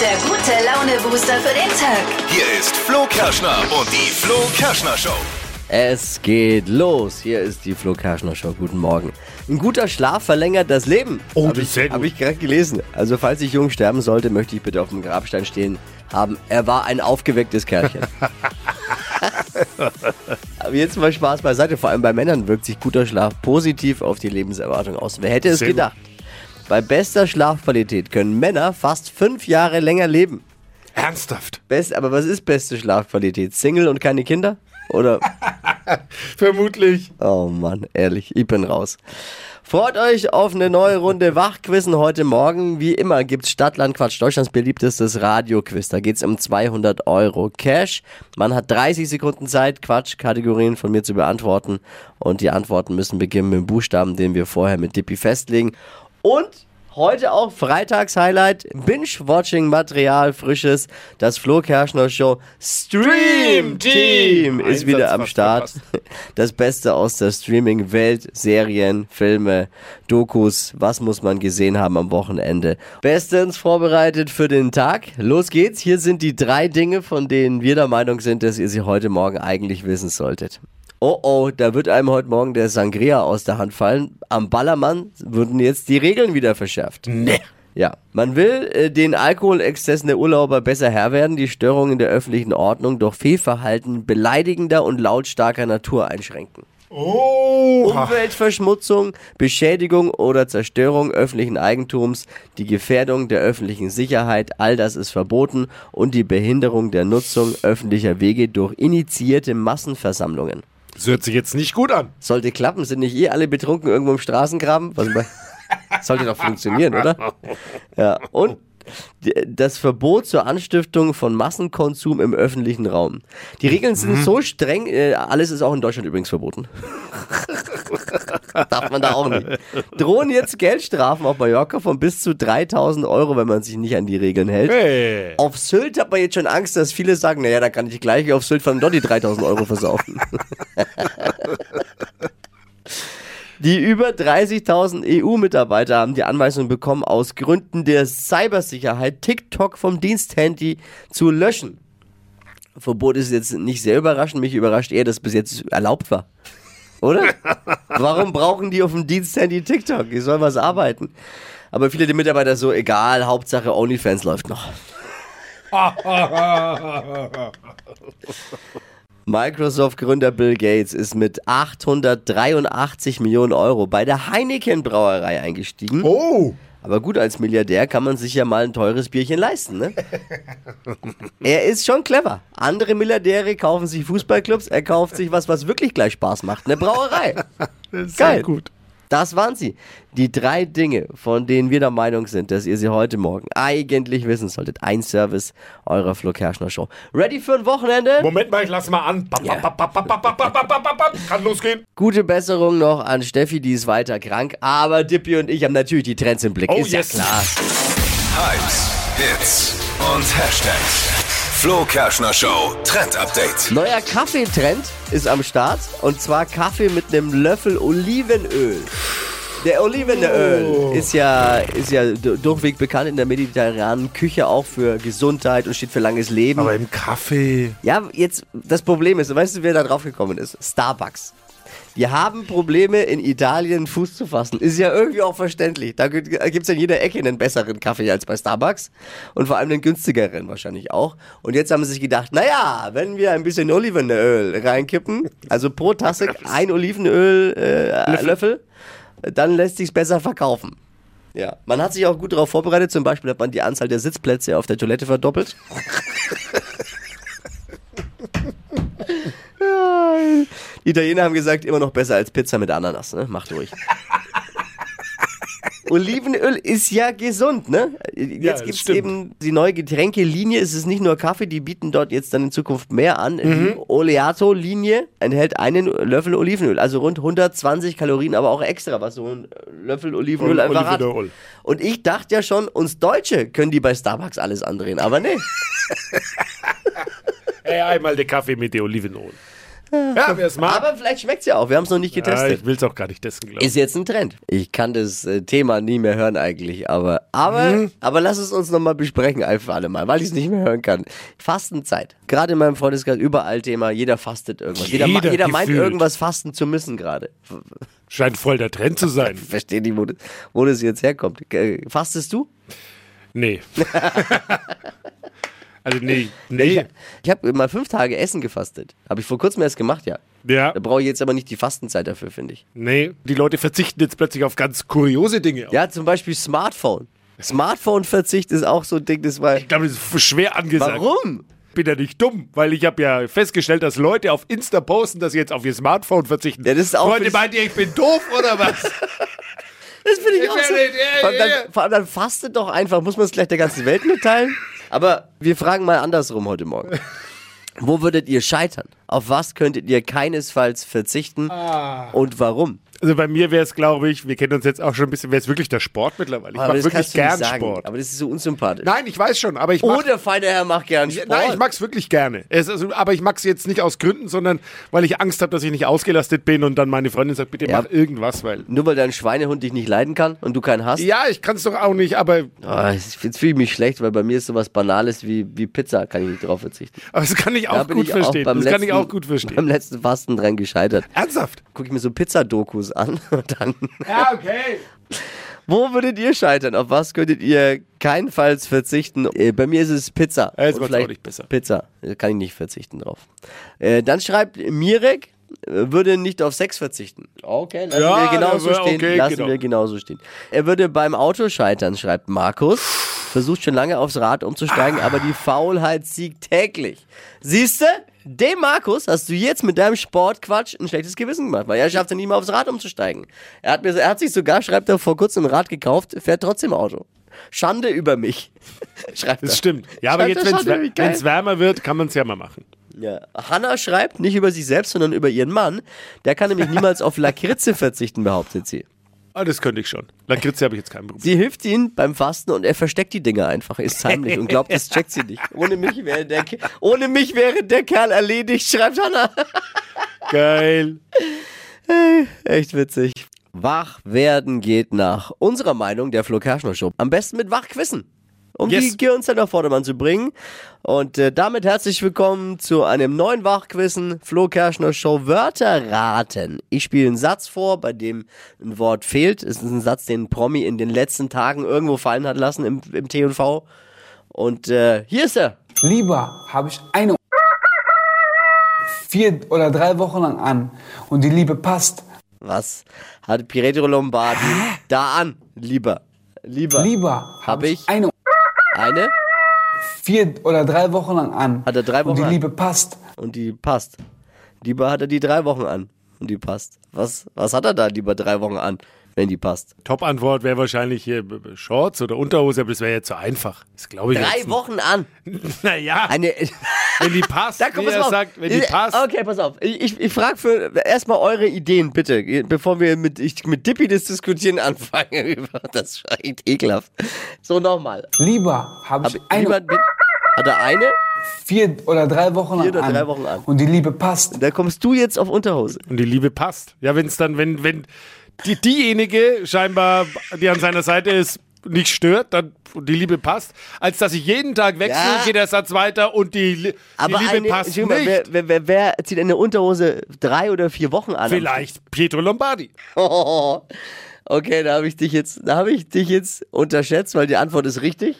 der gute Laune-Booster für den Tag. Hier ist Flo Kerschner und die Flo Kerschner Show. Es geht los. Hier ist die Flo Kerschner Show. Guten Morgen. Ein guter Schlaf verlängert das Leben. Oh, das ich, ist gut. Habe ich gerade gelesen. Also falls ich jung sterben sollte, möchte ich bitte auf dem Grabstein stehen haben. Er war ein aufgewecktes Kerlchen. Aber jetzt mal Spaß beiseite. Vor allem bei Männern wirkt sich guter Schlaf positiv auf die Lebenserwartung aus. Wer hätte es Sehr gut. Bei bester Schlafqualität können Männer fast fünf Jahre länger leben. Ernsthaft? Best, aber was ist beste Schlafqualität? Single und keine Kinder? Oder? Vermutlich. Oh Mann, ehrlich, ich bin raus. Freut euch auf eine neue Runde Wachquizzen heute Morgen. Wie immer gibt's Stadtland Quatsch, Deutschlands beliebtestes Radioquiz. Da geht's um 200 Euro Cash. Man hat 30 Sekunden Zeit, Quatsch-Kategorien von mir zu beantworten. Und die Antworten müssen beginnen mit dem Buchstaben, den wir vorher mit Dippy festlegen. Und Heute auch Freitags-Highlight, Binge-Watching-Material, frisches. Das Flo Kerschner Show Stream Team ist Einsatz wieder am Start. Das Beste aus der Streaming-Welt, Serien, Filme, Dokus, was muss man gesehen haben am Wochenende. Bestens vorbereitet für den Tag. Los geht's. Hier sind die drei Dinge, von denen wir der Meinung sind, dass ihr sie heute Morgen eigentlich wissen solltet. Oh oh, da wird einem heute Morgen der Sangria aus der Hand fallen. Am Ballermann würden jetzt die Regeln wieder verschärft. Nee. Ja, man will äh, den Alkoholexzessen der Urlauber besser Herr werden, die Störungen der öffentlichen Ordnung durch Fehlverhalten beleidigender und lautstarker Natur einschränken. Oh. Umweltverschmutzung, Beschädigung oder Zerstörung öffentlichen Eigentums, die Gefährdung der öffentlichen Sicherheit, all das ist verboten und die Behinderung der Nutzung öffentlicher Wege durch initiierte Massenversammlungen. Das hört sich jetzt nicht gut an. Sollte klappen, sind nicht eh alle betrunken irgendwo im Straßengraben? Was sollte doch funktionieren, oder? Ja, und das Verbot zur Anstiftung von Massenkonsum im öffentlichen Raum. Die Regeln sind so streng, äh, alles ist auch in Deutschland übrigens verboten. Darf man da auch nicht. Drohen jetzt Geldstrafen auf Mallorca von bis zu 3000 Euro, wenn man sich nicht an die Regeln hält. Hey. Auf Sylt hat man jetzt schon Angst, dass viele sagen, naja, da kann ich gleich auf Sylt von dort die 3000 Euro versaufen. Die über 30.000 EU-Mitarbeiter haben die Anweisung bekommen, aus Gründen der Cybersicherheit TikTok vom Diensthandy zu löschen. Verbot ist jetzt nicht sehr überraschend, mich überrascht eher, dass es bis jetzt erlaubt war. Oder? Warum brauchen die auf dem Diensthandy TikTok? Die sollen was arbeiten. Aber viele der Mitarbeiter so, egal, Hauptsache OnlyFans läuft noch. Microsoft-Gründer Bill Gates ist mit 883 Millionen Euro bei der Heineken-Brauerei eingestiegen. Oh. Aber gut, als Milliardär kann man sich ja mal ein teures Bierchen leisten, ne? er ist schon clever. Andere Milliardäre kaufen sich Fußballclubs, er kauft sich was, was wirklich gleich Spaß macht. Eine Brauerei. Das ist Geil. sehr gut. Das waren sie. Die drei Dinge, von denen wir der Meinung sind, dass ihr sie heute Morgen eigentlich wissen solltet. Ein Service eurer Flo Kerschner Show. Ready für ein Wochenende? Moment mal, ich lass mal an. Kann losgehen. Gute Besserung noch an Steffi, die ist weiter krank. Aber Dippy und ich haben natürlich die Trends im Blick. Oh, ist yes. ja klar. Hypes, Hits und Hashtags. Flo Kerschner Show Trend Update. Neuer Kaffeetrend ist am Start. Und zwar Kaffee mit einem Löffel Olivenöl. Der Olivenöl ist ja, ist ja du- durchweg bekannt in der mediterranen Küche auch für Gesundheit und steht für langes Leben. Aber im Kaffee. Ja, jetzt, das Problem ist, weißt du, wer da drauf gekommen ist? Starbucks. Die haben Probleme in Italien Fuß zu fassen. Ist ja irgendwie auch verständlich. Da gibt es ja in jeder Ecke einen besseren Kaffee als bei Starbucks. Und vor allem einen günstigeren wahrscheinlich auch. Und jetzt haben sie sich gedacht, naja, wenn wir ein bisschen Olivenöl reinkippen, also pro Tasse ein Olivenöl äh, Löffel, dann lässt sich's besser verkaufen. Ja, man hat sich auch gut darauf vorbereitet. Zum Beispiel hat man die Anzahl der Sitzplätze auf der Toilette verdoppelt. Ja, Die Italiener haben gesagt, immer noch besser als Pizza mit Ananas, ne? Macht ruhig. Olivenöl ist ja gesund, ne? Jetzt das gibt's stimmt. eben die neue Getränkelinie. Es ist nicht nur Kaffee, die bieten dort jetzt dann in Zukunft mehr an. Die Oleato-Linie enthält einen Löffel Olivenöl, also rund 120 Kalorien, aber auch extra, was so ein Löffel Olivenöl Ol- einfach hat. Und ich dachte ja schon, uns Deutsche können die bei Starbucks alles andrehen, aber nee. Ey, einmal der Kaffee mit der Olivenöl. Ja, wer es mag. Aber vielleicht schmeckt es ja auch. Wir haben es noch nicht ja, getestet. ich will es auch gar nicht testen, glaube ich. Ist jetzt ein Trend. Ich kann das äh, Thema nie mehr hören eigentlich, aber aber aber lass es uns nochmal besprechen ein für alle Mal, weil ich es nicht mehr hören kann. Fastenzeit. Gerade in meinem Freundeskreis überall Thema, jeder fastet irgendwas. Jeder, Jeder jeder meint irgendwas fasten zu müssen gerade. Scheint voll der Trend zu sein. Verstehe nicht, wo das, wo das jetzt herkommt. Äh, Fastest du? Nee. also nee. Nee. Ich habe mal fünf Tage Essen gefastet. Habe ich vor kurzem erst gemacht, ja. Ja. Da brauche ich jetzt aber nicht die Fastenzeit dafür, finde ich. Nee. Die Leute verzichten jetzt plötzlich auf ganz kuriose Dinge. Ja, zum Beispiel Smartphone. Smartphone-Verzicht ist auch so ein Ding, das war. Ich glaube, das ist schwer angesagt. Warum? bin ja nicht dumm, weil ich habe ja festgestellt, dass Leute auf Insta posten, dass sie jetzt auf ihr Smartphone verzichten. Ja, das ist auch Freunde, meint ihr, ich bin doof oder was? Das finde ich Ich auch so. nicht, ja, Vor allem, dann, vor allem dann fastet doch einfach. Muss man es gleich der ganzen Welt mitteilen? Aber wir fragen mal andersrum heute Morgen. Wo würdet ihr scheitern? Auf was könntet ihr keinesfalls verzichten? Ah. Und warum? Also bei mir wäre es, glaube ich, wir kennen uns jetzt auch schon ein bisschen, wäre es wirklich der Sport mittlerweile. Ich mache wirklich gern. Sport. Aber das ist so unsympathisch. Nein, ich weiß schon, aber ich mache Oh, der feine Herr macht gern Sport. Nein, ich mag's wirklich gerne. Es, also, aber ich mag's jetzt nicht aus Gründen, sondern weil ich Angst habe, dass ich nicht ausgelastet bin und dann meine Freundin sagt, bitte Ja. mach irgendwas, weil. Nur weil dein Schweinehund dich nicht leiden kann und du keinen hast? Ja, ich kann's doch auch nicht, aber, Ah, jetzt fühle ich mich schlecht, weil bei mir ist sowas Banales wie, wie Pizza, kann ich nicht drauf verzichten. aber das kann ich Da auch bin gut ich verstehen. beim das kann ich letzten- auch gut verstehen. Beim letzten Fasten dran gescheitert. Ernsthaft? Gucke ich mir so Pizzadokus an und dann. Ja, okay. Wo würdet ihr scheitern? Auf was könntet ihr keinenfalls verzichten? Äh, bei mir ist es Pizza. Ja, wird's vielleicht auch nicht besser. Pizza. Da kann ich nicht verzichten drauf. Äh, dann schreibt Mirek, äh, würde nicht auf Sex verzichten. Okay, lassen Ja, wir genauso aber stehen. okay, lassen genau. wir genauso stehen. Er würde beim Auto scheitern, schreibt Markus. Versucht schon lange aufs Rad umzusteigen, aber die Faulheit siegt täglich. Siehste? Dem Markus hast du jetzt mit deinem Sportquatsch ein schlechtes Gewissen gemacht, weil er schafft es nicht mal aufs Rad umzusteigen. Er hat, mir, er hat sich sogar, schreibt er, vor kurzem ein Rad gekauft, fährt trotzdem Auto. Schande über mich. schreibt er. Das stimmt. Ja, aber Schreibt jetzt, wenn es wärmer wird, kann man es ja mal machen. Ja. Hanna schreibt nicht über sich selbst, sondern über ihren Mann. Der kann nämlich niemals auf Lakritze verzichten, behauptet sie. Ah, das könnte ich schon. Lakritze habe ich jetzt kein Problem. Sie hilft ihm beim Fasten und er versteckt die Dinge einfach, ist heimlich und glaubt, das checkt sie nicht. Ohne mich wäre der, Ke- ohne mich wäre der Kerl erledigt, schreibt Hanna. Geil. Echt witzig. Wach werden geht nach unserer Meinung der Flo Kerschner Show. Am besten mit Wachquissen. Um Yes. die Gehirnzeit auf Vordermann zu bringen. Und äh, damit herzlich willkommen zu einem neuen Wachquissen. Flo Kerschner Show Wörter raten. Ich spiele einen Satz vor, bei dem ein Wort fehlt. Es ist ein Satz, den ein Promi in den letzten Tagen irgendwo fallen hat lassen im, im T&V. Und äh, hier ist er. Lieber habe ich eine vier oder drei Wochen lang an und die Liebe passt. Was hat Pietro Lombardi da an? Lieber. Lieber. Lieber Hab habe ich? ich eine Eine vier oder drei Wochen lang an Hat er drei und Wochen die an? Liebe passt. und die passt. Lieber hat er die drei Wochen an und die passt. Was, was hat er da lieber drei Wochen an, wenn die passt? Top-Antwort wäre wahrscheinlich hier b- b- Shorts oder Unterhose, aber das wäre jetzt zu einfach. Das glaube ich Drei jetzt Wochen an. Naja, Eine. wenn die passt, Da kommt wie es er auf. sagt, wenn die Äh, passt. Okay, pass auf. Ich, ich, ich frage für erstmal eure Ideen, bitte, bevor wir mit, ich, mit Dippy das Diskutieren anfangen. Das ist echt ekelhaft. So, nochmal. Lieber habe Hab ich eine jemand mit, hat er eine? vier oder drei Wochen Vier oder an, drei Wochen an. und die Liebe passt. Da kommst du jetzt auf Unterhose. Und die Liebe passt. Ja, wenn es dann, wenn, wenn die, diejenige scheinbar, die an seiner Seite ist, nicht stört, dann und die Liebe passt, als dass ich jeden Tag wechsle, Ja. geht der Satz weiter und die, Aber die Liebe eine, passt Entschuldigung mal, nicht. wer, wer, wer, wer zieht eine Unterhose drei oder vier Wochen an? Vielleicht Pietro Lombardi. Oh, okay, da habe ich dich jetzt, da habe ich dich jetzt unterschätzt, weil die Antwort ist richtig.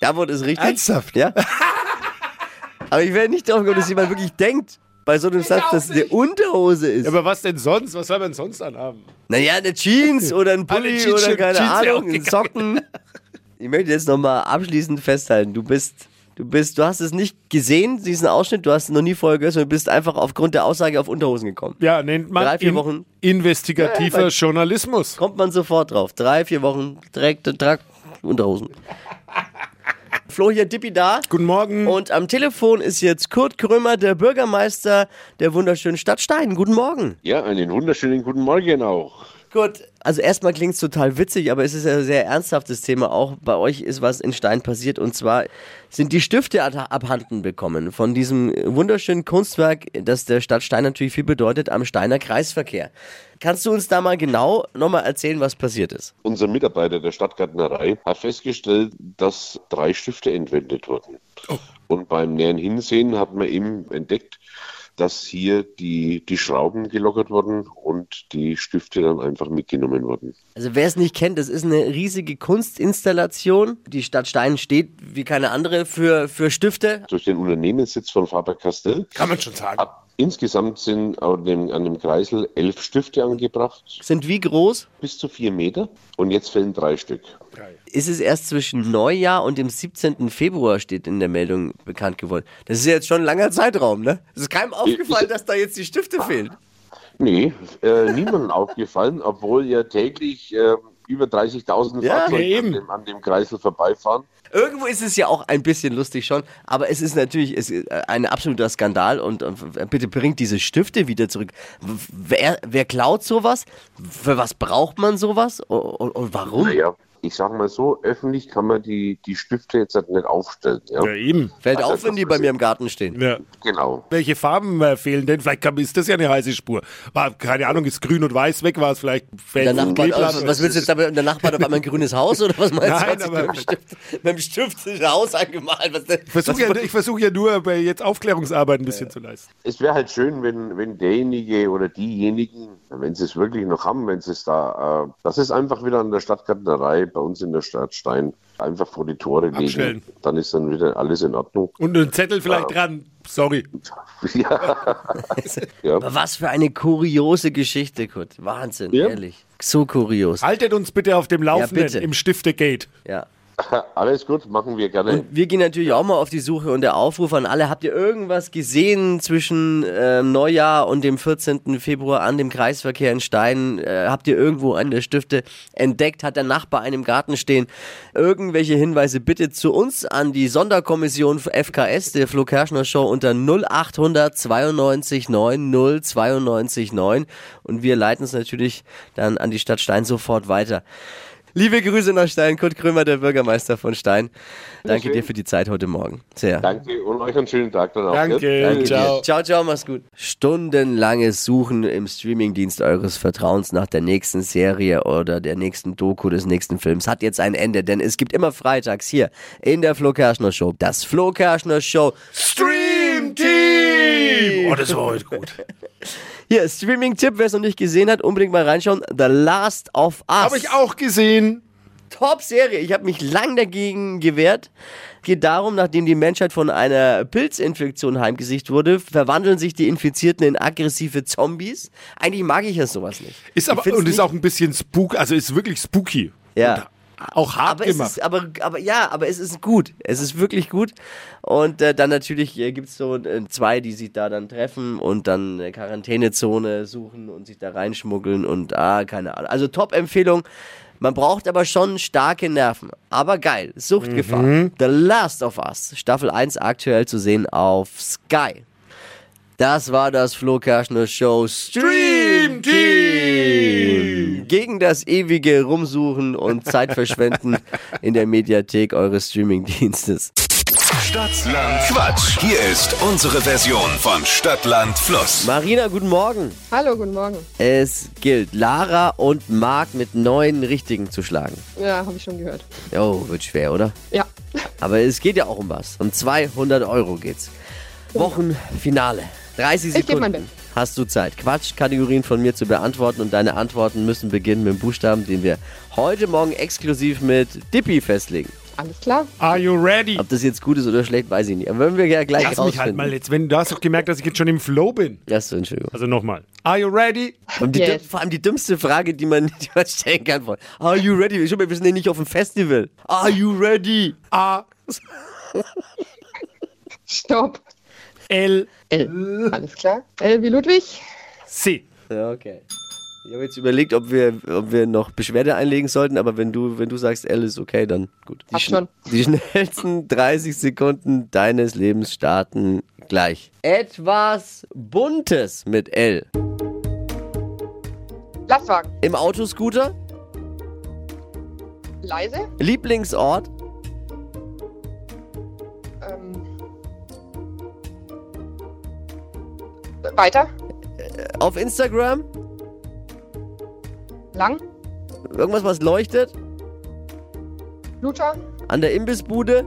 Die Antwort ist richtig. Ernsthaft? Ja. Aber ich werde nicht drauf kommen, dass jemand wirklich denkt, bei so einem Satz, dass es eine Unterhose ist. Aber was denn sonst? Was soll man sonst anhaben? naja, eine Jeans oder ein Pulli Jeans- oder keine Jeans Ahnung, ein. Socken. Ich möchte jetzt nochmal abschließend festhalten, du bist, du bist, du hast es nicht gesehen, diesen Ausschnitt, du hast es noch nie vorher gehört, sondern du bist einfach aufgrund der Aussage auf Unterhosen gekommen. Ja, nennt man Drei, vier in- Wochen. investigativer Ja, weil- Journalismus. kommt man sofort drauf. Drei, vier Wochen direkt Trag Unterhosen. Flo hier, Dippi da. Guten Morgen. Und am Telefon ist jetzt Kurt Krömer, der Bürgermeister der wunderschönen Stadt Stein. Guten Morgen. Ja, einen wunderschönen guten Morgen auch. Gut, also erstmal klingt es total witzig, aber es ist ein sehr ernsthaftes Thema. Auch bei euch ist was in Stein passiert und zwar sind die Stifte abhanden bekommen von diesem wunderschönen Kunstwerk, das der Stadt Stein natürlich viel bedeutet, am Steiner Kreisverkehr. Kannst du uns da mal genau nochmal erzählen, was passiert ist? Unser Mitarbeiter der Stadtgärtnerei hat festgestellt, dass drei Stifte entwendet wurden. Und beim näheren Hinsehen hat man eben entdeckt, dass hier die, die Schrauben gelockert wurden und die Stifte dann einfach mitgenommen wurden. Also wer es nicht kennt, das ist eine riesige Kunstinstallation. Die Stadt Stein steht wie keine andere für, für Stifte. Durch den Unternehmenssitz von Faber-Castell Kann man schon sagen. hat insgesamt sind an dem, an dem Kreisel elf Stifte angebracht, Sind wie groß? bis zu vier Meter. Und jetzt fehlen drei Stück. ist es erst zwischen Neujahr und dem 17. Februar, steht in der Meldung bekannt geworden. Das ist ja jetzt schon ein langer Zeitraum, ne? Es ist keinem aufgefallen, dass da jetzt die Stifte fehlen. Nee, äh, niemandem aufgefallen, obwohl ja täglich äh, über 30.000 Ja, Fahrzeuge an dem, an dem Kreisel vorbeifahren. Irgendwo ist es ja auch ein bisschen lustig schon, aber es ist natürlich es ist ein absoluter Skandal und, und bitte bringt diese Stifte wieder zurück. Wer, wer klaut sowas? Für was braucht man sowas? Und, und, und warum? Naja, ich sag mal so, öffentlich kann man die, die Stifte jetzt halt nicht aufstellen. Ja? Ja, eben. Fällt Also auf, wenn die bei mir im Garten stehen. Ja. Genau. Welche Farben äh, fehlen denn? Vielleicht kann, ist das ja eine heiße Spur. War, keine Ahnung, ist grün und weiß weg, war es vielleicht fällt Der Nachbar, Kleeblatt was, willst du jetzt aber, der Nachbar hat auf einmal ein grünes Haus oder was meinst Nein, du? Aber- mit dem Stift, mit dem Stift das Haus angemalt. Was? Ich versuche ja, ich versuch ja nur, bei jetzt Aufklärungsarbeit ein bisschen zu leisten. Es wäre halt schön, wenn, wenn derjenige oder diejenigen, wenn sie es wirklich noch haben, wenn sie es da, äh, das ist einfach wieder an der Stadtgärtnerei bei uns in der Stadt Stein einfach vor die Tore legen. Abstellen. Dann ist dann wieder alles in Ordnung. Und ein Zettel vielleicht dran. Sorry. ja. ja. Aber was für eine kuriose Geschichte, Kurt. Wahnsinn, Ja. ehrlich. So kurios. Haltet uns bitte auf dem Laufenden bitte. im Stiftegate. Ja. Alles gut, machen wir gerne. Wir gehen natürlich auch mal auf die Suche und der Aufruf an alle. Habt ihr irgendwas gesehen zwischen ähm, Neujahr und dem 14. Februar an dem Kreisverkehr in Stein? Äh, habt ihr irgendwo einen der Stifte entdeckt? Hat der Nachbar einen im Garten stehen? Irgendwelche Hinweise bitte zu uns an die Sonderkommission FKS, der Flo Kerschner Show unter 0800 92 9 092 9 und wir leiten es natürlich dann an die Stadt Stein sofort weiter. Liebe Grüße nach Stein, Kurt Krömer, der Bürgermeister von Stein. Danke schön. dir für die Zeit heute Morgen. Sehr. Danke und euch einen schönen Tag dann auch. Danke. Danke Ciao. dir. Ciao, ciao, mach's gut. Stundenlanges Suchen im Streamingdienst eures Vertrauens nach der nächsten Serie oder der nächsten Doku des nächsten Films hat jetzt ein Ende, denn es gibt immer freitags hier in der Flo Kerschner Show das Flo Kerschner Show Stream. Oh, das war heute gut. Hier, Streaming-Tipp, wer es noch nicht gesehen hat, unbedingt mal reinschauen. The Last of Us. Habe ich auch gesehen. Top-Serie. Ich habe mich lang dagegen gewehrt. Geht darum, nachdem die Menschheit von einer Pilzinfektion heimgesicht wurde, verwandeln sich die Infizierten in aggressive Zombies. Eigentlich mag ich ja sowas nicht. Ist aber und ist nicht- auch ein bisschen spook, also ist wirklich spooky. Ja. Auch hart aber es gemacht. ist, aber, aber ja, aber es ist gut. Es ist wirklich gut. Und äh, dann natürlich äh, gibt es so äh, zwei, die sich da dann treffen und dann eine Quarantänezone suchen und sich da reinschmuggeln und ah, keine Ahnung. Also Top-Empfehlung. Man braucht aber schon starke Nerven. Aber geil. Suchtgefahr. The Last of Us. Staffel 1 aktuell zu sehen auf Sky. Das war das Flo Kerschner Show Stream Team. Gegen das ewige Rumsuchen und Zeitverschwenden in der Mediathek eures Streamingdienstes. Stadtland Quatsch. Hier ist unsere Version von Stadtland Fluss. Marina, guten Morgen. Hallo, guten Morgen. Es gilt, Lara und Marc mit neun Richtigen zu schlagen. Ja, habe ich schon gehört. Oh, wird schwer, oder? Ja. Aber es geht ja auch um was. Um 200 Euro geht's. Wochenfinale. 30 Ich geb mein Sekunden. Hast du Zeit, Quatschkategorien von mir zu beantworten und deine Antworten müssen beginnen mit dem Buchstaben, den wir heute Morgen exklusiv mit Dippi festlegen. Alles klar? Are you ready? Ob das jetzt gut ist oder schlecht, weiß ich nicht. Aber wenn wir ja gleich Lass mich halt mal jetzt, wenn du hast doch gemerkt, dass ich jetzt schon im Flow bin. Achso, Entschuldigung. Also nochmal. Are you ready? Und die, Yes. dümm- vor allem die dümmste Frage, die man, die man stellen kann. Von, Are you ready? Schau mal, wir sind ja nicht auf dem Festival. Are you ready? A, Stopp. L, L. Alles klar. L wie Ludwig. C. Ja, okay. Ich habe jetzt überlegt, ob wir, ob wir noch Beschwerde einlegen sollten, aber wenn du, wenn du sagst, L ist okay, dann gut. Die, schon. die schnellsten 30 Sekunden deines Lebens starten gleich. Etwas Buntes mit L. Lastwagen. Im Autoscooter? Leise. Lieblingsort? Weiter. Auf Instagram? Lang. Irgendwas, was leuchtet? Lutscher. An der Imbissbude?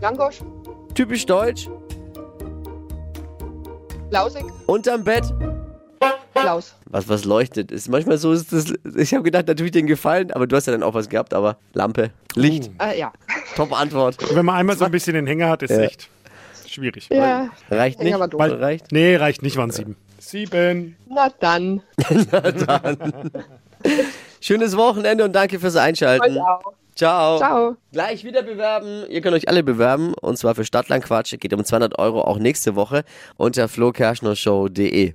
Langosch. Typisch deutsch? Lausig. Unterm Bett? Klaus. Was, was leuchtet? Ist manchmal so, ist das, ich habe gedacht, natürlich den gefallen, aber du hast ja dann auch was gehabt, aber Lampe, Licht, Äh, ja. top Antwort. Wenn man einmal so ein bisschen den Hänger hat, ist Ja. echt schwierig. Ja. Reicht nicht? Weil, reicht? Nee, reicht nicht, waren sieben. Sieben. Na dann. Schönes Wochenende und danke fürs Einschalten. Ciao. Ciao. Gleich wieder bewerben. Ihr könnt euch alle bewerben und zwar für Stadtlandquatsch. Geht um 200 Euro auch nächste Woche unter flokerschnershow.de.